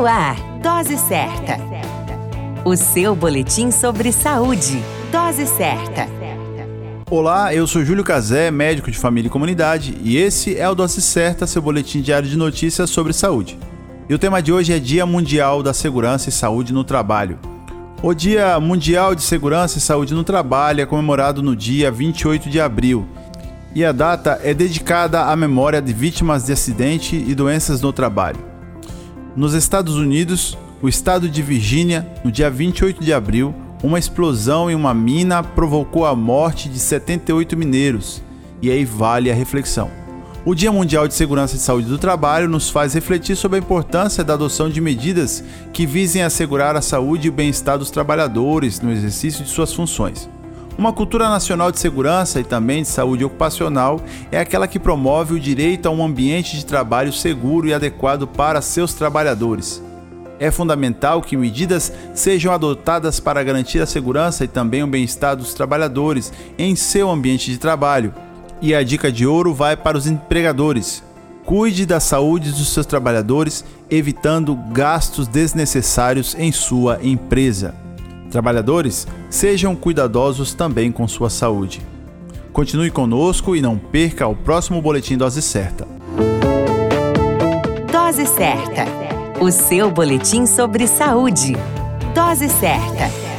No ar, Dose Certa. O seu boletim sobre saúde. Dose Certa. Olá, eu sou Júlio Cazé, médico de família e comunidade, e esse é o Dose Certa, seu boletim diário de notícias sobre saúde. E o tema de hoje é Dia Mundial da Segurança e Saúde no Trabalho. O Dia Mundial de Segurança e Saúde no Trabalho é comemorado no dia 28 de abril. E a data é dedicada à memória de vítimas de acidente e doenças no trabalho. Nos Estados Unidos, o estado de Virgínia, no dia 28 de abril, uma explosão em uma mina provocou a morte de 78 mineiros. E aí vale a reflexão. O Dia Mundial de Segurança e Saúde do Trabalho nos faz refletir sobre a importância da adoção de medidas que visem assegurar a saúde e o bem-estar dos trabalhadores no exercício de suas funções. Uma cultura nacional de segurança e também de saúde ocupacional é aquela que promove o direito a um ambiente de trabalho seguro e adequado para seus trabalhadores. É fundamental que medidas sejam adotadas para garantir a segurança e também o bem-estar dos trabalhadores em seu ambiente de trabalho. E a dica de ouro vai para os empregadores. Cuide da saúde dos seus trabalhadores, evitando gastos desnecessários em sua empresa. Trabalhadores, sejam cuidadosos também com sua saúde. Continue conosco e não perca o próximo Boletim Dose Certa. Dose Certa. O seu boletim sobre saúde. Dose Certa.